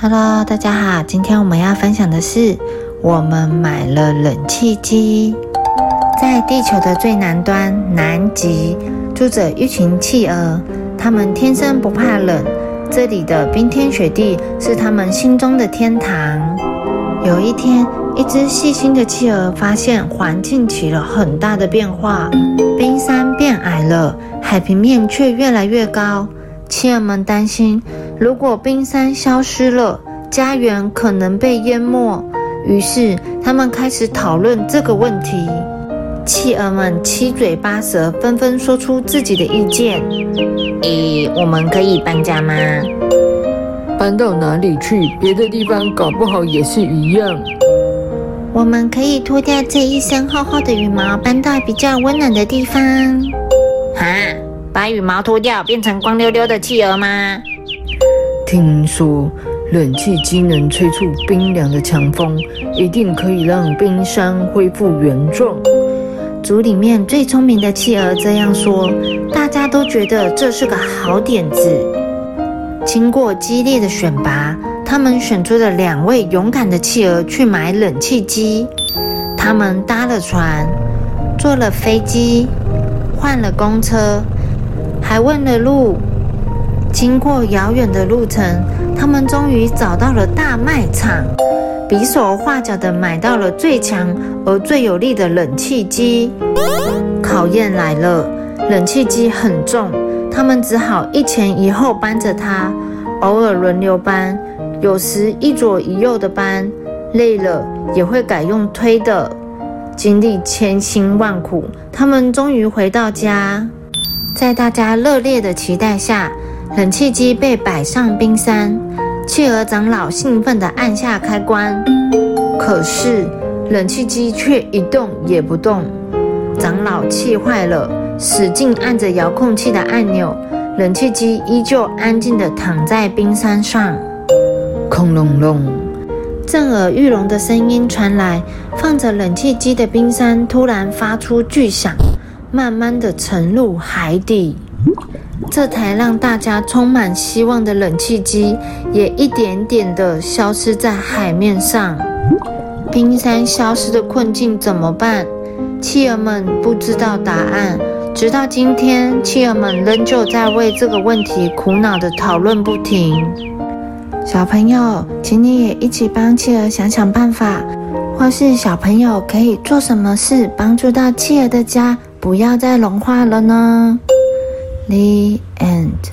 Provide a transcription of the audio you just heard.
Hello，大家好，今天我们要分享的是，我们买了冷气机。在地球的最南端南极，住着一群企鹅，它们天生不怕冷，这里的冰天雪地是它们心中的天堂。有一天，一只细心的企鹅发现环境起了很大的变化，冰山变矮了，海平面却越来越高。企鹅们担心，如果冰山消失了，家园可能被淹没。于是，他们开始讨论这个问题。企鹅们七嘴八舌，纷纷说出自己的意见。咦，我们可以搬家吗？搬到哪里去？别的地方搞不好也是一样。我们可以脱掉这一身厚厚的羽毛，搬到比较温暖的地方。哈，把羽毛脱掉，变成光溜溜的企鹅吗？听说冷气机能吹出冰凉的强风，一定可以让冰山恢复原状。组里面最聪明的企鹅这样说，大家都觉得这是个好点子。经过激烈的选拔，他们选出了两位勇敢的企鹅去买冷气机。他们搭了船，坐了飞机，换了公车，还问了路。经过遥远的路程，他们终于找到了大卖场，比手画脚的买到了最强而最有力的冷气机。考验来了，冷气机很重。他们只好一前一后搬着它，偶尔轮流搬，有时一左一右的搬，累了也会改用推的。经历千辛万苦，他们终于回到家。在大家热烈的期待下，冷气机被摆上冰山。企鹅长老兴奋地按下开关，可是冷气机却一动也不动。长老气坏了。使劲按着遥控器的按钮，冷气机依旧安静地躺在冰山上。空隆隆，震耳欲聋的声音传来，放着冷气机的冰山突然发出巨响，慢慢地沉入海底。这台让大家充满希望的冷气机，也一点点地消失在海面上。冰山消失的困境怎么办？企鹅们不知道答案。直到今天，企鹅们仍旧在为这个问题苦恼地讨论不停。小朋友，请你也一起帮企鹅想想办法，或是小朋友可以做什么事帮助到企鹅的家不要再融化了呢？The end.